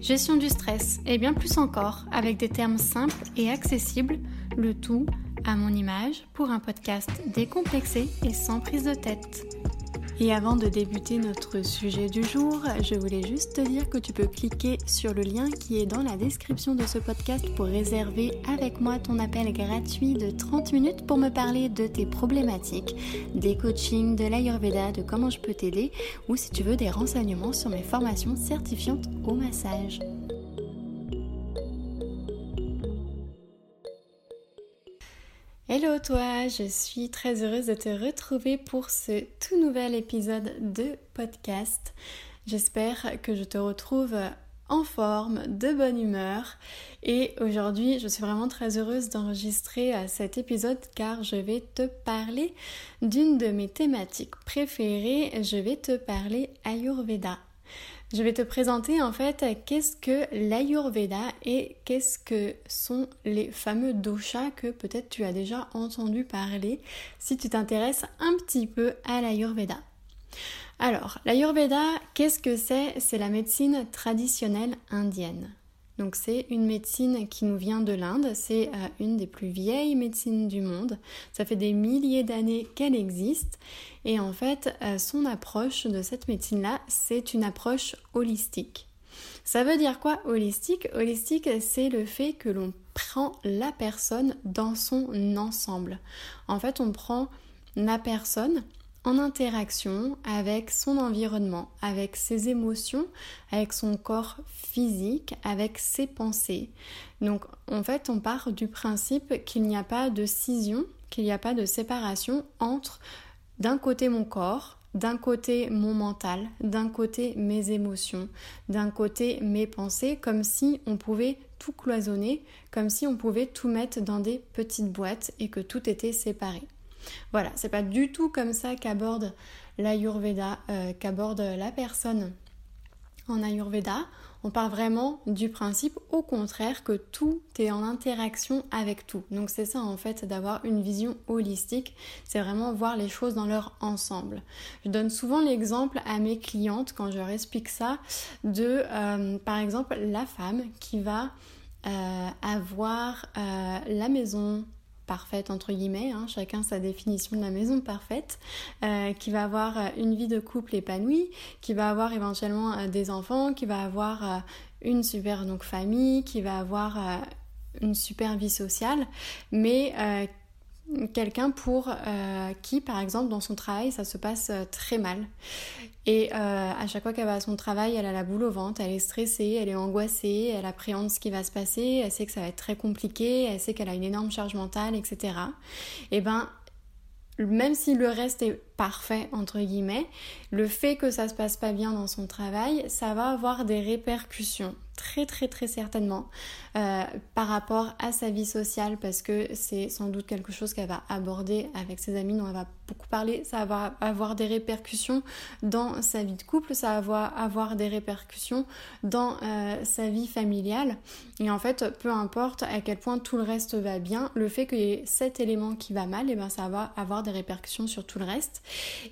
gestion du stress et bien plus encore avec des termes simples et accessibles, le tout à mon image pour un podcast décomplexé et sans prise de tête. Et avant de débuter notre sujet du jour, je voulais juste te dire que tu peux cliquer sur le lien qui est dans la description de ce podcast pour réserver avec moi ton appel gratuit de 30 minutes pour me parler de tes problématiques, des coachings, de l'Ayurveda, de comment je peux t'aider ou si tu veux des renseignements sur mes formations certifiantes au massage. Hello toi, je suis très heureuse de te retrouver pour ce tout nouvel épisode de podcast. J'espère que je te retrouve en forme, de bonne humeur. Et aujourd'hui, je suis vraiment très heureuse d'enregistrer euh, cet épisode car je vais te parler d'une de mes thématiques préférées. Je vais te parler Ayurveda. Je vais te présenter en fait qu'est-ce que l'Ayurveda et qu'est-ce que sont les fameux doshas que peut-être tu as déjà entendu parler si tu t'intéresses un petit peu à l'Ayurveda. Alors, l'Ayurveda, qu'est-ce que c'est? C'est la médecine traditionnelle indienne. Donc c'est une médecine qui nous vient de l'Inde, c'est euh, une des plus vieilles médecines du monde. Ça fait des milliers d'années qu'elle existe et en fait euh, son approche de cette médecine-là, c'est une approche holistique. Ça veut dire quoi holistique? Holistique, c'est le fait que l'on prend la personne dans son ensemble. En fait, on prend la personne en interaction avec son environnement, avec ses émotions, avec son corps physique, avec ses pensées. Donc en fait, on part du principe qu'il n'y a pas de scission, qu'il n'y a pas de séparation entre d'un côté mon corps, d'un côté mon mental, d'un côté mes émotions, d'un côté mes pensées, comme si on pouvait tout cloisonner, comme si on pouvait tout mettre dans des petites boîtes et que tout était séparé. Voilà, c'est pas du tout comme ça qu'aborde l'Ayurveda, euh, qu'aborde la personne en Ayurveda. On part vraiment du principe au contraire que tout est en interaction avec tout. Donc c'est ça en fait d'avoir une vision holistique, c'est vraiment voir les choses dans leur ensemble. Je donne souvent l'exemple à mes clientes quand je leur explique ça de euh, par exemple la femme qui va euh, avoir la maison parfaite entre guillemets, hein, chacun sa définition de la maison parfaite, euh, qui va avoir euh, une vie de couple épanouie, qui va avoir éventuellement euh, des enfants, qui va avoir une super donc famille, qui va avoir une super vie sociale, mais quelqu'un pour euh, qui, par exemple, dans son travail, ça se passe euh, très mal. Et euh, à chaque fois qu'elle va à son travail, elle a la boule au ventre, elle est stressée, elle est angoissée, elle appréhende ce qui va se passer, elle sait que ça va être très compliqué, elle sait qu'elle a une énorme charge mentale, etc. Et ben, même si le reste est parfait entre guillemets, le fait que ça se passe pas bien dans son travail, ça va avoir des répercussions très très très certainement euh, par rapport à sa vie sociale parce que c'est sans doute quelque chose qu'elle va aborder avec ses amis dont elle va beaucoup parler, ça va avoir des répercussions dans sa vie de couple, ça va avoir des répercussions dans euh, sa vie familiale et en fait peu importe à quel point tout le reste va bien, le fait qu'il y ait cet élément qui va mal, et eh ben ça va avoir des répercussions sur tout le reste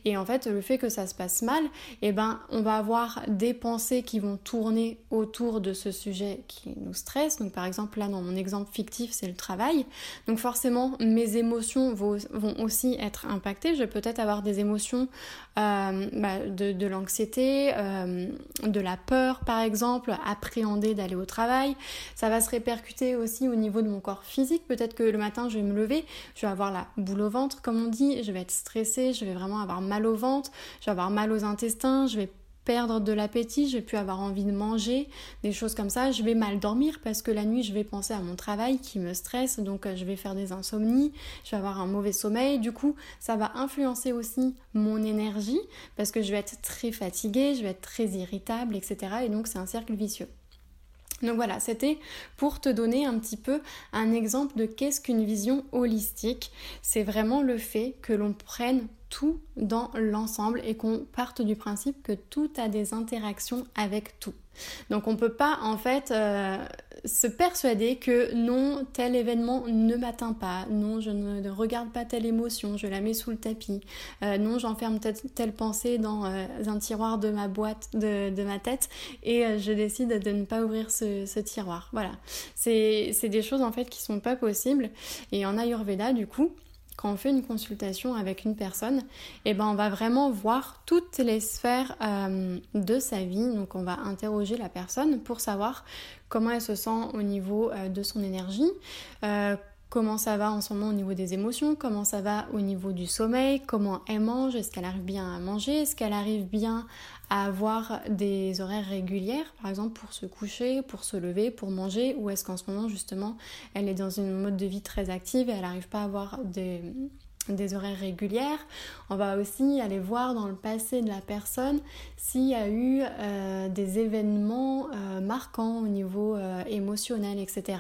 et en fait le fait que ça se passe mal, et eh ben on va avoir des pensées qui vont tourner autour de ce sujet qui nous stresse. Donc par exemple là dans mon exemple fictif c'est le travail. Donc forcément mes émotions vont, aussi être impactées. Je vais peut-être avoir des émotions euh, bah, de, l'anxiété, euh, de la peur par exemple, appréhender d'aller au travail. Ça va se répercuter aussi au niveau de mon corps physique. Peut-être que le matin je vais me lever, je vais avoir la boule au ventre comme on dit, je vais être stressée, je vais vraiment avoir mal au ventre, je vais avoir mal aux intestins, je vais perdre de l'appétit, je vais plus avoir envie de manger, des choses comme ça. Je vais mal dormir parce que la nuit, je vais penser à mon travail qui me stresse, donc euh, je vais faire des insomnies, je vais avoir un mauvais sommeil. Du coup, ça va influencer aussi mon énergie parce que je vais être très fatiguée, je vais être très irritable, etc. Et donc, c'est un cercle vicieux. Donc voilà, c'était pour te donner un petit peu un exemple de qu'est-ce qu'une vision holistique. C'est vraiment le fait que l'on prenne tout dans l'ensemble et qu'on parte du principe que tout a des interactions avec tout. Donc on ne peut pas en fait euh, se persuader que non, tel événement ne m'atteint pas, non, je ne regarde pas telle émotion, je la mets sous le tapis, euh, non, j'enferme telle, pensée dans euh, un tiroir de ma boîte, de, ma tête, et je décide de ne pas ouvrir ce, ce tiroir. Voilà, c'est des choses en fait qui sont pas possibles. Et en Ayurveda, du coup, quand on fait une consultation avec une personne, eh ben on va vraiment voir toutes les sphères euh, de sa vie. Donc on va interroger la personne pour savoir comment elle se sent au niveau euh, de son énergie, euh, comment ça va en ce moment au niveau des émotions, comment ça va au niveau du sommeil, comment elle mange, est-ce qu'elle arrive bien à manger, est-ce qu'elle arrive bien à avoir des horaires régulières, par exemple pour se coucher, pour se lever, pour manger, ou est-ce qu'en ce moment justement elle est dans une mode de vie très active et elle n'arrive pas à avoir des, horaires régulières? On va aussi aller voir dans le passé de la personne s'il y a eu euh, des événements euh, marquants au niveau euh, émotionnel, etc.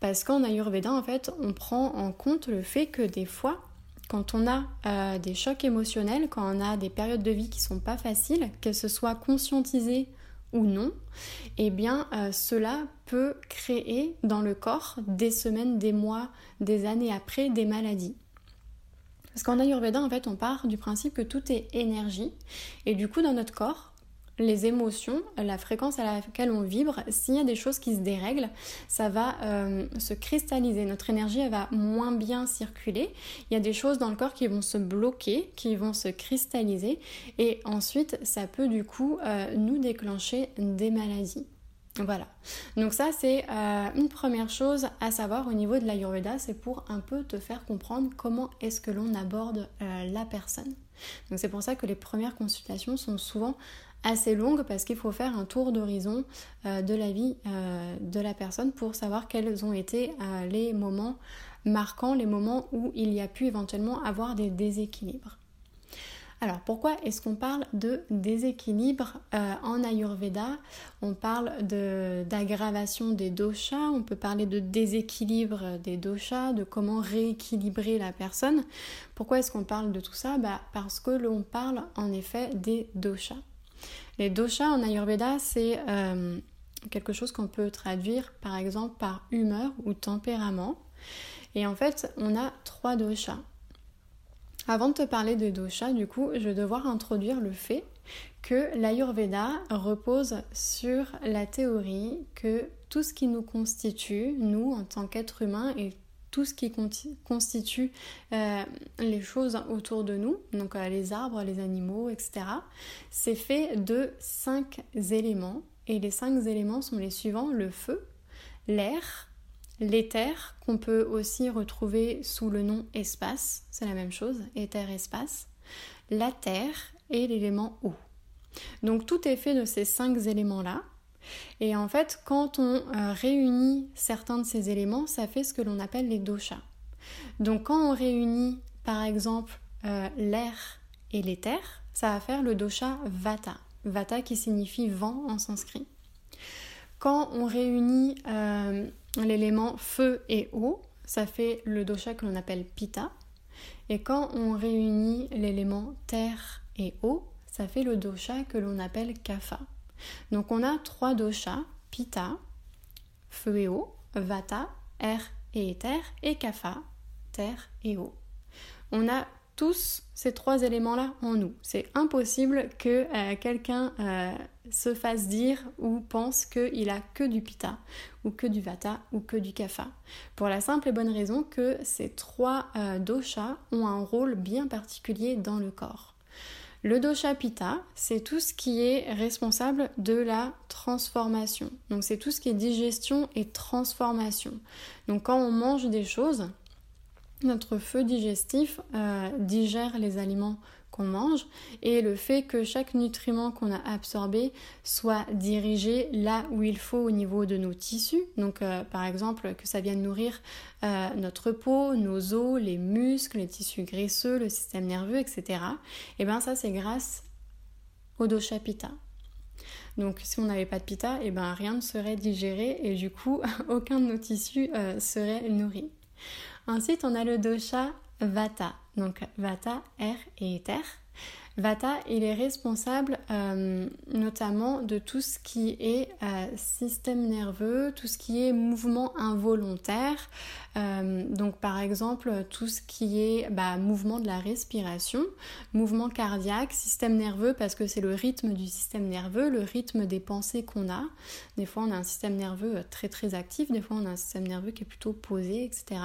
Parce qu'en Ayurveda, en fait, on prend en compte le fait que des fois, quand on a euh, des chocs émotionnels, quand on a des périodes de vie qui sont pas faciles, qu'elles se soient conscientisées ou non, eh bien euh, cela peut créer dans le corps des semaines, des mois, des années après des maladies. Parce qu'en Ayurveda, en fait, on part du principe que tout est énergie. Et du coup, dans notre corps, les émotions, la fréquence à laquelle on vibre, s'il y a des choses qui se dérèglent, ça va euh, se cristalliser. Notre énergie, va moins bien circuler. Il y a des choses dans le corps qui vont se bloquer, qui vont se cristalliser. Et ensuite, ça peut du coup euh, nous déclencher des maladies. Voilà. Donc ça, c'est euh, une première chose à savoir au niveau de l'Ayurveda, c'est pour un peu te faire comprendre comment est-ce que l'on aborde la personne. Donc c'est pour ça que les premières consultations sont souvent assez longue parce qu'il faut faire un tour d'horizon euh, de la vie euh, de la personne pour savoir quels ont été euh, les moments marquants, les moments où il y a pu éventuellement avoir des déséquilibres. Alors pourquoi est-ce qu'on parle de déséquilibre en Ayurveda? On parle d'aggravation des doshas, on peut parler de déséquilibre des doshas, de comment rééquilibrer la personne. Pourquoi est-ce qu'on parle de tout ça? Bah, Parce que l'on parle en effet des doshas. Les doshas en Ayurveda, c'est euh, quelque chose qu'on peut traduire par exemple par humeur ou tempérament. Et en fait, on a trois doshas. Avant de te parler des doshas, du coup, je vais devoir introduire le fait que l'Ayurveda repose sur la théorie que tout ce qui nous constitue, nous en tant qu'êtres humains, et tout ce qui constitue euh, les choses autour de nous, donc euh, les arbres, les animaux, etc. C'est fait de cinq éléments et les cinq éléments sont les suivants le feu, l'air, l'éther qu'on peut aussi retrouver sous le nom espace, c'est la même chose, éther-espace, la terre et l'élément eau. Donc tout est fait de ces cinq éléments-là et en fait, quand on euh, réunit certains de ces éléments, ça fait ce que l'on appelle les doshas. Donc quand on réunit par exemple euh, l'air et l'éther, ça va faire le dosha vata. Vata qui signifie vent en sanskrit. Quand on réunit euh, l'élément feu et eau, ça fait le dosha que l'on appelle pitta. Et quand on réunit l'élément terre et eau, ça fait le dosha que l'on appelle kapha. Donc on a trois doshas, Pitta, feu et eau, Vata, air et éther, et Kapha, terre et eau. On a tous ces trois éléments-là en nous. C'est impossible que euh, quelqu'un euh, se fasse dire ou pense qu'il a que du Pitta, ou que du Vata, ou que du Kapha. Pour la simple et bonne raison que ces trois euh, doshas ont un rôle bien particulier dans le corps. Le dosha pitta, c'est tout ce qui est responsable de la transformation. Donc c'est tout ce qui est digestion et transformation. Donc quand on mange des choses, notre feu digestif euh, digère les aliments qu'on mange et le fait que chaque nutriment qu'on a absorbé soit dirigé là où il faut au niveau de nos tissus. Donc euh, par exemple que ça vienne nourrir euh, notre peau, nos os, les muscles, les tissus graisseux, le système nerveux, etc. Et bien ça c'est grâce au dosha pitta. Donc si on n'avait pas de pita, et ben rien ne serait digéré et du coup aucun de nos tissus serait nourri. Ensuite on a le dosha vata. Donc vata, air et éther. Vata, il est responsable euh, notamment de tout ce qui est euh, système nerveux, tout ce qui est mouvement involontaire. Euh, donc par exemple tout ce qui est bah, mouvement de la respiration, mouvement cardiaque, système nerveux parce que c'est le rythme du système nerveux, le rythme des pensées qu'on a. Des fois on a un système nerveux très très actif, des fois on a un système nerveux qui est plutôt posé, etc.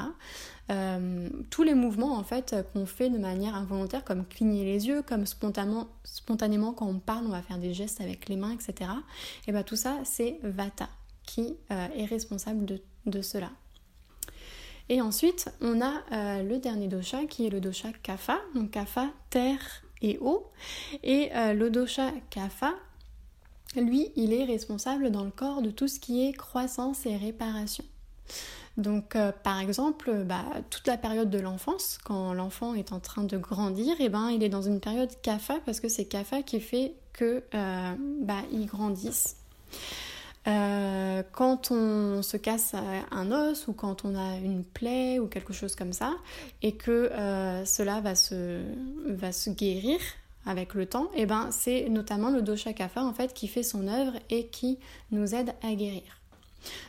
Euh, tous les mouvements en fait qu'on fait de manière involontaire, comme cligner les yeux, comme spontanément, quand on parle, on va faire des gestes avec les mains, etc. Et bien tout ça, c'est Vata qui euh, est responsable de, cela. Et ensuite, on a euh, le dernier dosha qui est le dosha Kapha, donc Kapha, terre et eau. Et le dosha Kapha, lui, il est responsable dans le corps de tout ce qui est croissance et réparation. Donc euh, par exemple, bah, toute la période de l'enfance, quand l'enfant est en train de grandir, eh ben, il est dans une période CAFA parce que c'est CAFA qui fait que euh, bah, il grandisse. Euh, quand on se casse un os ou quand on a une plaie ou quelque chose comme ça et que cela va se, va se guérir avec le temps, et eh ben c'est notamment le dosha kapha en fait qui fait son œuvre et qui nous aide à guérir.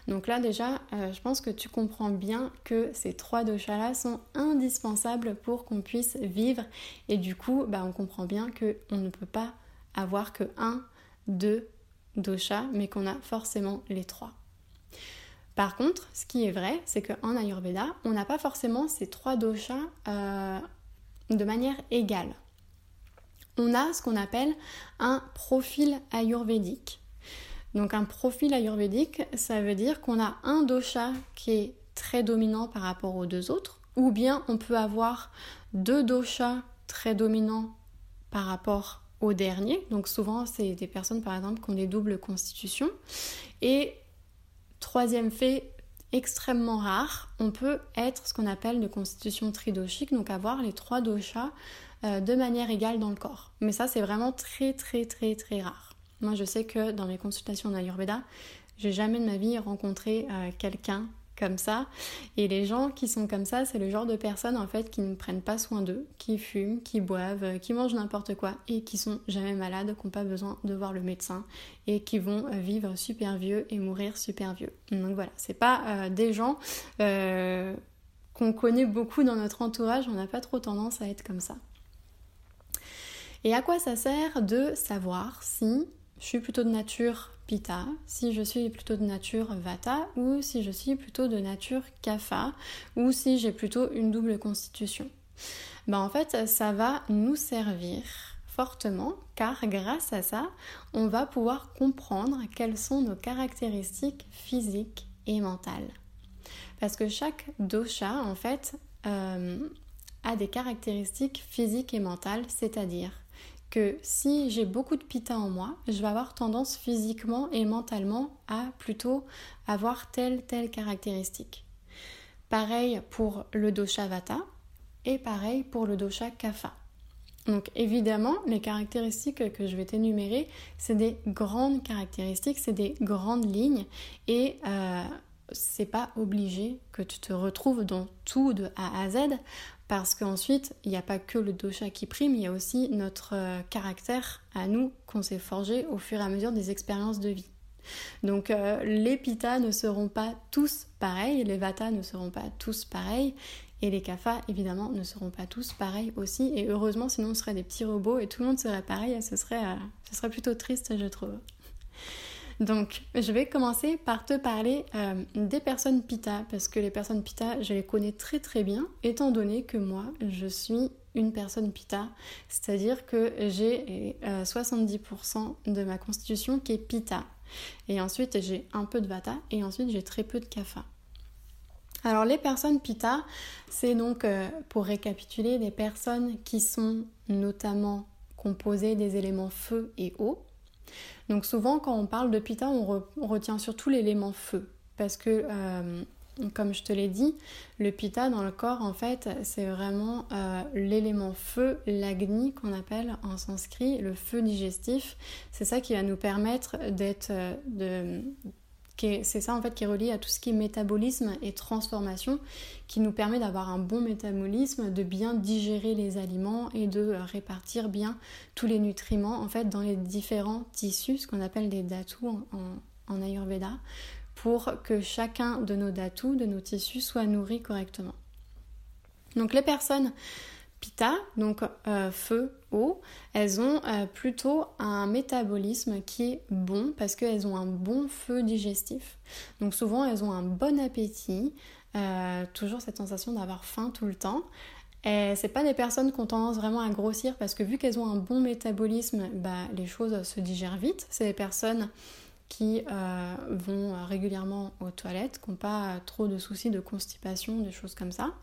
Donc là déjà, euh, je pense que tu comprends bien que ces trois doshas-là sont indispensables pour qu'on puisse vivre et du coup, bah, on comprend bien qu'on ne peut pas avoir que un, deux doshas, mais qu'on a forcément les trois. Par contre, ce qui est vrai, c'est qu'en Ayurveda, on n'a pas forcément ces trois doshas euh, de manière égale. On a ce qu'on appelle un profil ayurvédique. Donc un profil ayurvédique, ça veut dire qu'on a un dosha qui est très dominant par rapport aux deux autres, ou bien on peut avoir deux doshas très dominants par rapport au dernier. Donc souvent c'est des personnes par exemple qui ont des doubles constitutions. Et troisième fait extrêmement rare, on peut être ce qu'on appelle de constitution tridoshique, donc avoir les trois doshas euh, de manière égale dans le corps. Mais ça c'est vraiment très très très très rare. Moi, je sais que dans mes consultations en Ayurveda, j'ai jamais de ma vie rencontré euh, quelqu'un comme ça. Et les gens qui sont comme ça, c'est le genre de personnes en fait qui ne prennent pas soin d'eux, qui fument, qui boivent, euh, qui mangent n'importe quoi et qui sont jamais malades, qui n'ont pas besoin de voir le médecin et qui vont euh, vivre super vieux et mourir super vieux. Donc voilà, c'est pas des gens qu'on connaît beaucoup dans notre entourage, on n'a pas trop tendance à être comme ça. Et à quoi ça sert de savoir si je suis plutôt de nature Pitta, si je suis plutôt de nature Vata ou si je suis plutôt de nature Kapha ou si j'ai plutôt une double constitution. Ben en fait, ça va nous servir fortement car grâce à ça, on va pouvoir comprendre quelles sont nos caractéristiques physiques et mentales. Parce que chaque dosha, en fait, euh, a des caractéristiques physiques et mentales, c'est-à-dire que si j'ai beaucoup de pita en moi, je vais avoir tendance physiquement et mentalement à plutôt avoir telle telle caractéristique. Pareil pour le dosha vata et pareil pour le dosha kapha. Donc évidemment, les caractéristiques que je vais t'énumérer, c'est des grandes caractéristiques, c'est des grandes lignes et euh, c'est pas obligé que tu te retrouves dans tout de A à Z parce qu'ensuite, il n'y a pas que le dosha qui prime, il y a aussi notre euh, caractère à nous qu'on s'est forgé au fur et à mesure des expériences de vie. Donc euh, les pitas ne seront pas tous pareils, les vatas ne seront pas tous pareils, et les kaphas évidemment ne seront pas tous pareils aussi. Et heureusement, sinon on serait des petits robots et tout le monde serait pareil, ce serait, euh, ce serait plutôt triste, je trouve. Donc, je vais commencer par te parler euh, des personnes Pita, parce que les personnes Pita, je les connais très très bien, étant donné que moi, je suis une personne Pita, c'est-à-dire que j'ai 70% euh, de ma constitution qui est Pita. Et ensuite, j'ai un peu de Vata, et ensuite, j'ai très peu de Kapha. Alors, les personnes Pita, c'est donc, euh, pour récapituler, des personnes qui sont notamment composées des éléments feu et eau. Donc souvent quand on parle de pita, on, retient surtout l'élément feu parce que euh, comme je te l'ai dit, le pita dans le corps, en fait, c'est vraiment euh, l'élément feu, l'agni qu'on appelle en sanskrit, le feu digestif. C'est ça qui va nous permettre d'être, euh, de, c'est ça en fait qui est relié à tout ce qui est métabolisme et transformation, qui nous permet d'avoir un bon métabolisme, de bien digérer les aliments et de répartir bien tous les nutriments en fait dans les différents tissus, ce qu'on appelle des datus en Ayurveda, pour que chacun de nos datus, de nos tissus, soit nourri correctement. Donc les personnes Pitta, donc euh, feu, eau, elles ont euh, plutôt un métabolisme qui est bon parce qu'elles ont un bon feu digestif. Donc souvent elles ont un bon appétit, euh, toujours cette sensation d'avoir faim tout le temps. Et c'est pas des personnes qui ont tendance vraiment à grossir parce que vu qu'elles ont un bon métabolisme, bah, les choses se digèrent vite. C'est des personnes qui vont régulièrement aux toilettes, qui n'ont pas trop de soucis de constipation, des choses comme ça.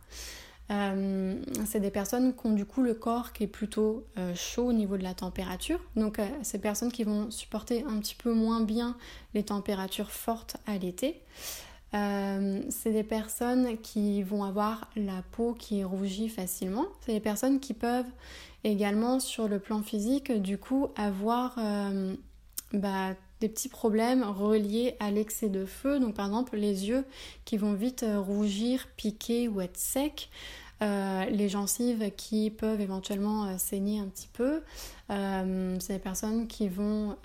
Euh, c'est des personnes qui ont du coup le corps qui est plutôt euh, chaud au niveau de la température. Donc ces personnes qui vont supporter un petit peu moins bien les températures fortes à l'été. c'est des personnes qui vont avoir la peau qui rougit facilement. C'est des personnes qui peuvent également sur le plan physique du coup avoir bah, des petits problèmes reliés à l'excès de feu. Donc par exemple les yeux qui vont vite euh, rougir, piquer ou être secs. Euh, les gencives qui peuvent éventuellement euh, saigner un petit peu. c'est des personnes qui vont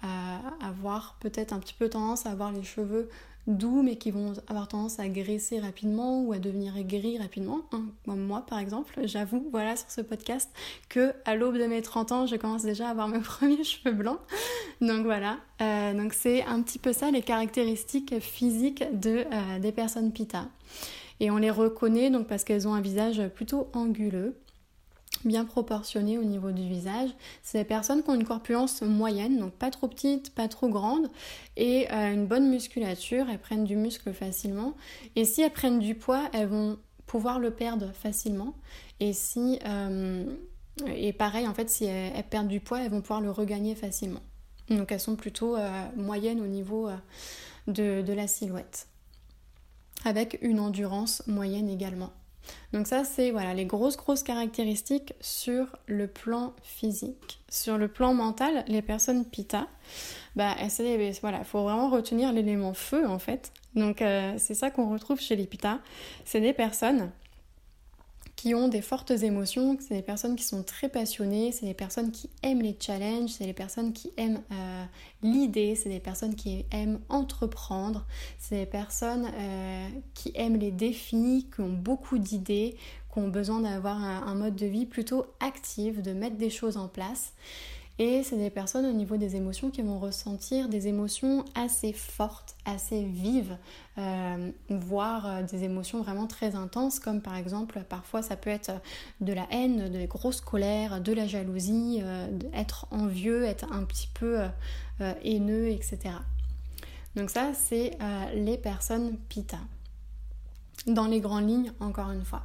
avoir peut-être un petit peu tendance à avoir les cheveux doux mais qui vont avoir tendance à graisser rapidement ou à devenir gris rapidement. Hein, moi par exemple, j'avoue voilà sur ce podcast que à l'aube de mes 30 ans, je commence déjà à avoir mes premiers cheveux blancs. Donc voilà, euh, donc c'est un petit peu ça les caractéristiques physiques de, euh, des personnes pita. Et on les reconnaît donc parce qu'elles ont un visage plutôt anguleux bien proportionné au niveau du visage. C'est des personnes qui ont une corpulence moyenne, donc pas trop petite, pas trop grande, et euh, une bonne musculature, elles prennent du muscle facilement. Et si elles prennent du poids, elles vont pouvoir le perdre facilement. Et si euh, et pareil, en fait, si elles, perdent du poids, elles vont pouvoir le regagner facilement. Donc elles sont plutôt euh, moyennes au niveau de, de la silhouette. Avec une endurance moyenne également. Donc ça, c'est voilà, les grosses, grosses caractéristiques sur le plan physique. Sur le plan mental, les personnes pita, bah, voilà, il faut vraiment retenir l'élément feu en fait. Donc euh, c'est ça qu'on retrouve chez les pita. C'est des personnes qui ont des fortes émotions, c'est des personnes qui sont très passionnées, c'est des personnes qui aiment les challenges, c'est des personnes qui aiment euh, l'idée, c'est des personnes qui aiment entreprendre, c'est des personnes euh, qui aiment les défis, qui ont beaucoup d'idées, qui ont besoin d'avoir un, mode de vie plutôt actif, de mettre des choses en place. Et c'est des personnes au niveau des émotions qui vont ressentir des émotions assez fortes, assez vives, euh, voire euh, des émotions vraiment très intenses, comme par exemple parfois ça peut être de la haine, de grosses colères, de la jalousie, euh, être envieux, être un petit peu haineux, etc. Donc ça, c'est les personnes pita. Dans les grandes lignes, encore une fois.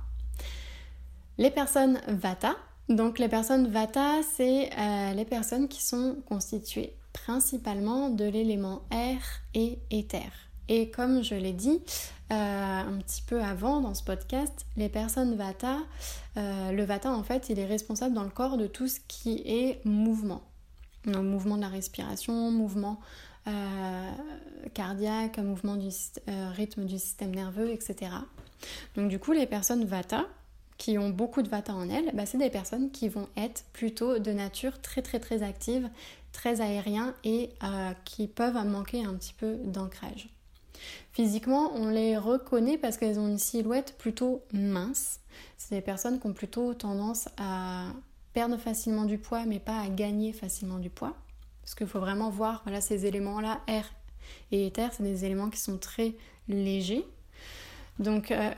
Les personnes vata, donc les personnes Vata, c'est euh, les personnes qui sont constituées principalement de l'élément air et éther. Et comme je l'ai dit euh, un petit peu avant dans ce podcast, les personnes Vata, euh, le Vata en fait, il est responsable dans le corps de tout ce qui est mouvement. Donc mouvement de la respiration, mouvement cardiaque, mouvement du rythme du système nerveux, etc. Donc du coup, les personnes Vata, qui ont beaucoup de vata en elles, bah, c'est des personnes qui vont être plutôt de nature très très très active, très aérien et euh, qui peuvent manquer un petit peu d'ancrage. Physiquement, on les reconnaît parce qu'elles ont une silhouette plutôt mince. C'est des personnes qui ont plutôt tendance à perdre facilement du poids, mais pas à gagner facilement du poids. Parce qu'il faut vraiment voir voilà, ces éléments-là, air et éther, c'est des éléments qui sont très légers. Donc, euh,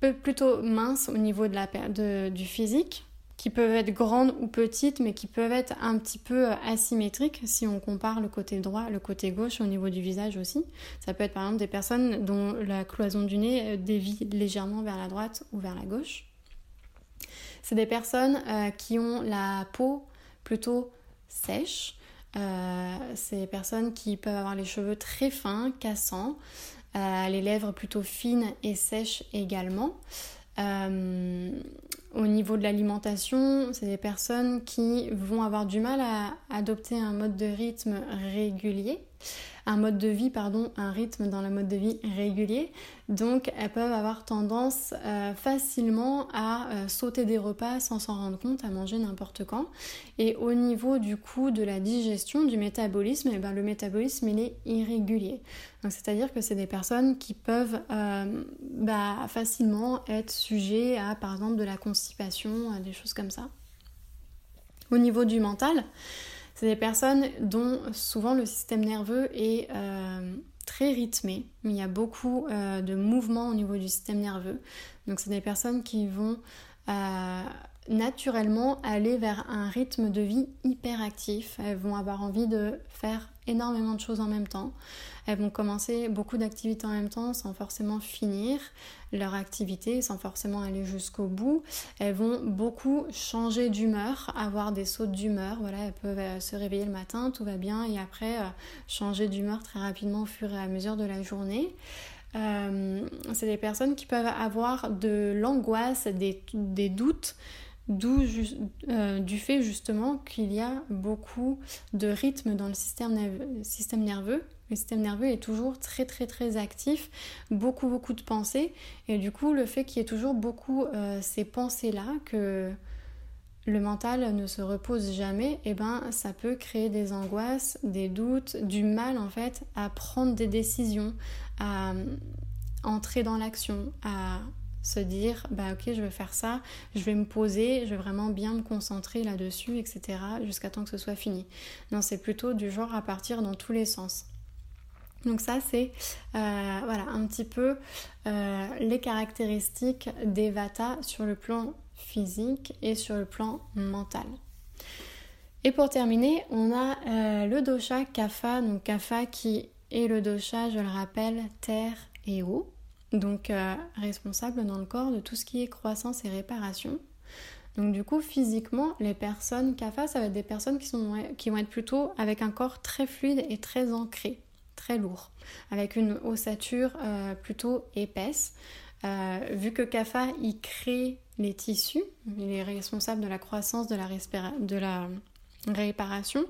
plutôt minces au niveau de la, de, du physique, qui peuvent être grandes ou petites, mais qui peuvent être un petit peu euh, asymétriques si on compare le côté droit, le côté gauche au niveau du visage aussi. Ça peut être par exemple des personnes dont la cloison du nez euh, dévie légèrement vers la droite ou vers la gauche. C'est des personnes euh, qui ont la peau plutôt sèche. c'est des personnes qui peuvent avoir les cheveux très fins, cassants, les lèvres plutôt fines et sèches également. au niveau de l'alimentation, c'est des personnes qui vont avoir du mal à adopter un mode de rythme régulier un mode de vie, pardon, un rythme dans le mode de vie régulier. Donc elles peuvent avoir tendance euh, facilement à euh, sauter des repas sans s'en rendre compte, à manger n'importe quand. Et au niveau du coup de la digestion, du métabolisme, et eh ben, le métabolisme il est irrégulier. C'est-à-dire que c'est des personnes qui peuvent euh, bah, facilement être sujets à par exemple de la constipation, des choses comme ça. Au niveau du mental, c'est des personnes dont souvent le système nerveux est euh, très rythmé. Il y a beaucoup euh, de mouvements au niveau du système nerveux. Donc c'est des personnes qui vont euh, naturellement aller vers un rythme de vie hyper actif. Elles vont avoir envie de faire énormément de choses en même temps. Elles vont commencer beaucoup d'activités en même temps sans forcément finir leur activité, sans forcément aller jusqu'au bout. Elles vont beaucoup changer d'humeur, avoir des sautes d'humeur. Voilà, elles peuvent euh, se réveiller le matin, tout va bien, et après euh, changer d'humeur très rapidement au fur et à mesure de la journée. Euh, c'est des personnes qui peuvent avoir de l'angoisse, des, des doutes D'où euh, du fait justement qu'il y a beaucoup de rythme dans le système, nerveux. Le système nerveux est toujours très très très actif, beaucoup beaucoup de pensées. Et du coup, le fait qu'il y ait toujours beaucoup euh, ces pensées-là, que le mental ne se repose jamais, et eh ben ça peut créer des angoisses, des doutes, du mal en fait à prendre des décisions, à entrer dans l'action, à se dire bah ok je vais faire ça, je vais me poser, je vais vraiment bien me concentrer là-dessus, etc. jusqu'à temps que ce soit fini. Non, c'est plutôt du genre à partir dans tous les sens. Donc ça c'est euh, voilà un petit peu euh, les caractéristiques des Vata sur le plan physique et sur le plan mental. Et pour terminer, on a euh, le dosha Kapha, donc Kapha qui est le dosha, je le rappelle, terre et eau donc euh, responsable dans le corps de tout ce qui est croissance et réparation. Donc du coup, physiquement, les personnes CAFA, ça va être des personnes qui, vont être plutôt avec un corps très fluide et très ancré, très lourd, avec une ossature euh, plutôt épaisse. Euh, vu que CAFA, il crée les tissus, il est responsable de la croissance, de la réparation,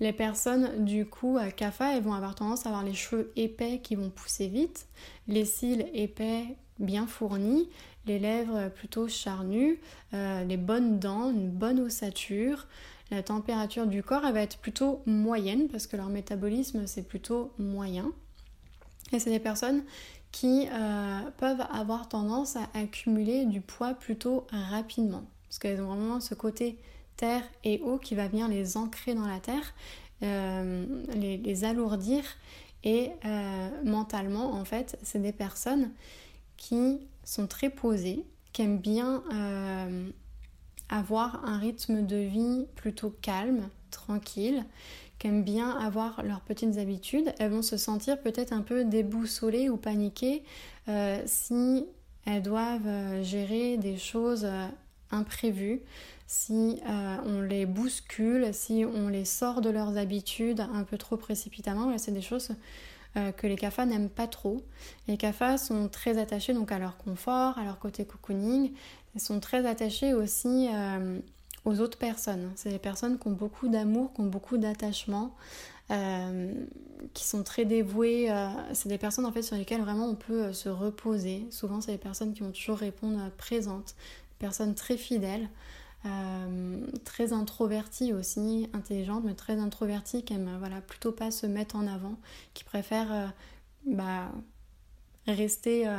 les personnes du coup à CAFA, elles vont avoir tendance à avoir les cheveux épais qui vont pousser vite, les cils épais bien fournis, les lèvres plutôt charnues, euh, les bonnes dents, une bonne ossature. La température du corps elle va être plutôt moyenne parce que leur métabolisme c'est plutôt moyen. Et c'est des personnes qui euh, peuvent avoir tendance à accumuler du poids plutôt rapidement parce qu'elles ont vraiment ce côté terre et eau qui va venir les ancrer dans la terre, euh, les, alourdir. Et euh, mentalement, en fait, c'est des personnes qui sont très posées, qui aiment bien euh, avoir un rythme de vie plutôt calme, tranquille, qui aiment bien avoir leurs petites habitudes. Elles vont se sentir peut-être un peu déboussolées ou paniquées si elles doivent gérer des choses imprévues, si euh, on les bouscule, si on les sort de leurs habitudes un peu trop précipitamment. c'est des choses euh, que les CAFA n'aiment pas trop. Les CAFA sont très attachés donc à leur confort, à leur côté cocooning. Ils sont très attachés aussi euh, aux autres personnes. C'est des personnes qui ont beaucoup d'amour, qui ont beaucoup d'attachement. qui sont très dévouées. c'est des personnes en fait sur lesquelles vraiment on peut se reposer. Souvent, c'est des personnes qui vont toujours répondre présentes, personnes très fidèles. Euh, très introvertie aussi, intelligente, mais très introvertie, qui aime voilà, plutôt pas se mettre en avant, qui préfère euh, bah, rester, euh,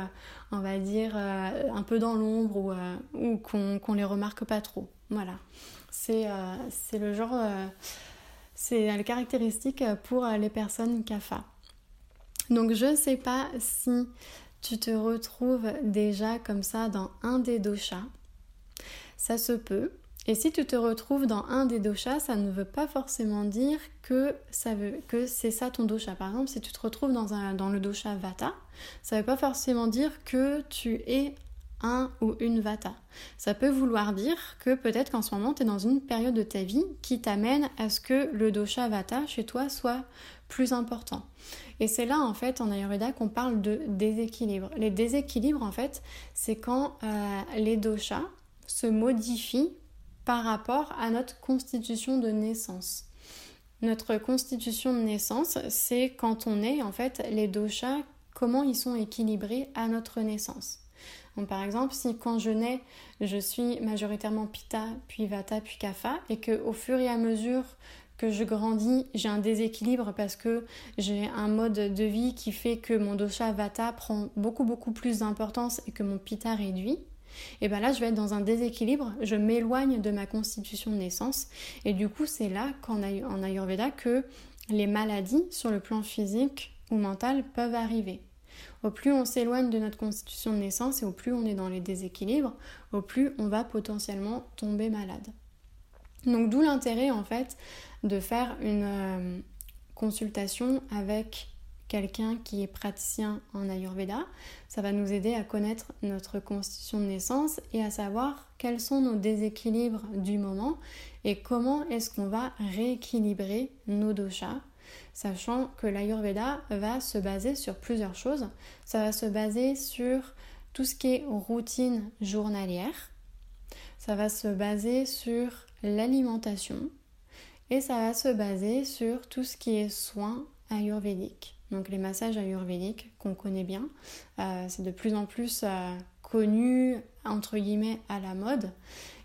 on va dire, un peu dans l'ombre ou, ou qu'on les remarque pas trop. Voilà. C'est le genre, c'est les caractéristiques pour les personnes CAFA. Donc je ne sais pas si tu te retrouves déjà comme ça dans un des doshas ça se peut. Et si tu te retrouves dans un des doshas, ça ne veut pas forcément dire que, que c'est ça ton dosha. Par exemple, si tu te retrouves dans, un, dans le dosha vata, ça ne veut pas forcément dire que tu es un ou une vata. Ça peut vouloir dire que peut-être qu'en ce moment tu es dans une période de ta vie qui t'amène à ce que le dosha vata chez toi soit plus important. Et c'est là en fait en Ayurveda qu'on parle de déséquilibre. Les déséquilibres en fait, c'est quand euh, les doshas se modifient par rapport à notre constitution de naissance. Notre constitution de naissance, c'est quand on est en fait les doshas, comment ils sont équilibrés à notre naissance. Donc, par exemple, si quand je nais, je suis majoritairement Pitta, puis Vata, puis Kapha, et que au fur et à mesure que je grandis, j'ai un déséquilibre parce que j'ai un mode de vie qui fait que mon dosha Vata prend beaucoup beaucoup plus d'importance et que mon Pitta réduit. Et bien là, je vais être dans un déséquilibre, je m'éloigne de ma constitution de naissance. Et du coup, c'est là qu'en en Ayurveda que les maladies sur le plan physique ou mental peuvent arriver. Au plus on s'éloigne de notre constitution de naissance et au plus on est dans les déséquilibres, au plus on va potentiellement tomber malade. Donc d'où l'intérêt en fait de faire une euh, consultation avec quelqu'un qui est praticien en Ayurveda. Ça va nous aider à connaître notre constitution de naissance et à savoir quels sont nos déséquilibres du moment et comment est-ce qu'on va rééquilibrer nos doshas sachant que l'Ayurveda va se baser sur plusieurs choses. Ça va se baser sur tout ce qui est routine journalière, ça va se baser sur l'alimentation et ça va se baser sur tout ce qui est soins ayurvédiques. Donc les massages ayurvédiques qu'on connaît bien, euh, c'est de plus en plus euh, connu, entre guillemets, à la mode.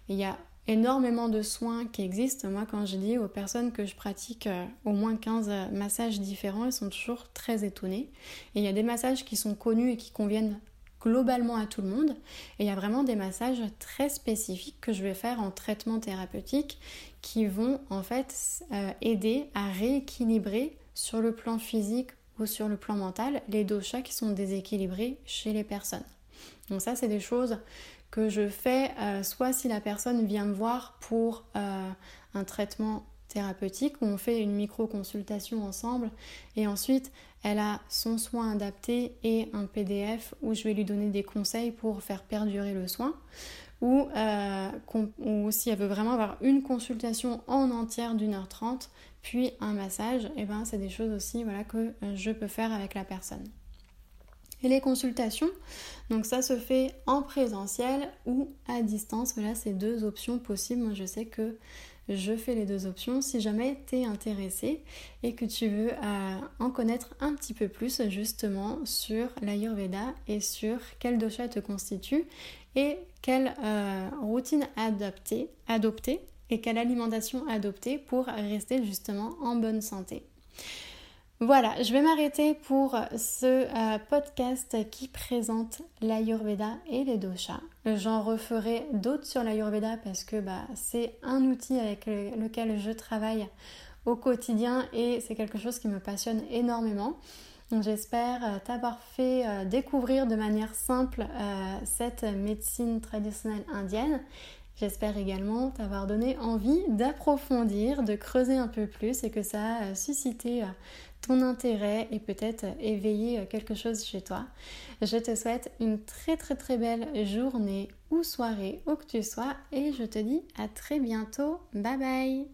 il y a énormément de soins qui existent. Moi, quand je dis aux personnes que je pratique euh, au moins 15 euh, massages différents, elles sont toujours très étonnées. Et il y a des massages qui sont connus et qui conviennent globalement à tout le monde. Et il y a vraiment des massages très spécifiques que je vais faire en traitement thérapeutique qui vont en fait aider à rééquilibrer sur le plan physique ou sur le plan mental les doshas qui sont déséquilibrés chez les personnes. Donc ça, c'est des choses que je fais euh, soit si la personne vient me voir pour euh, un traitement thérapeutique où on fait une micro-consultation ensemble et ensuite elle a son soin adapté et un PDF où je vais lui donner des conseils pour faire perdurer le soin ou, euh, ou si elle veut vraiment avoir une consultation en entière d'une heure trente puis un massage, et eh ben c'est des choses aussi voilà, que je peux faire avec la personne et les consultations. Donc ça se fait en présentiel ou à distance. Voilà, c'est deux options possibles. Moi, je sais que je fais les deux options. Si jamais tu es intéressé et que tu veux euh, en connaître un petit peu plus justement sur l'Ayurveda et sur quel dosha te constitue et quelle euh, routine adapter, adopter et quelle alimentation adopter pour rester justement en bonne santé. Voilà, je vais m'arrêter pour ce euh, podcast qui présente l'Ayurveda et les doshas. J'en referai d'autres sur l'Ayurveda parce que bah, c'est un outil avec lequel je travaille au quotidien et c'est quelque chose qui me passionne énormément. J'espère euh, t'avoir fait euh, découvrir de manière simple cette médecine traditionnelle indienne. J'espère également t'avoir donné envie d'approfondir, de creuser un peu plus et que ça a suscité ton intérêt et peut-être éveiller quelque chose chez toi. Je te souhaite une très très très belle journée ou soirée où que tu sois et je te dis à très bientôt. Bye bye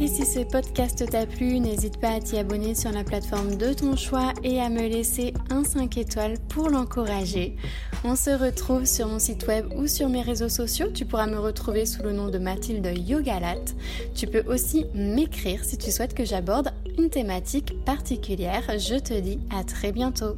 et si ce podcast t'a plu, n'hésite pas à t'y abonner sur la plateforme de ton choix et à me laisser un 5 étoiles pour l'encourager. On se retrouve sur mon site web ou sur mes réseaux sociaux. Tu pourras me retrouver sous le nom de Mathilde Yogalat. Tu peux aussi m'écrire si tu souhaites que j'aborde une thématique particulière. Je te dis à très bientôt.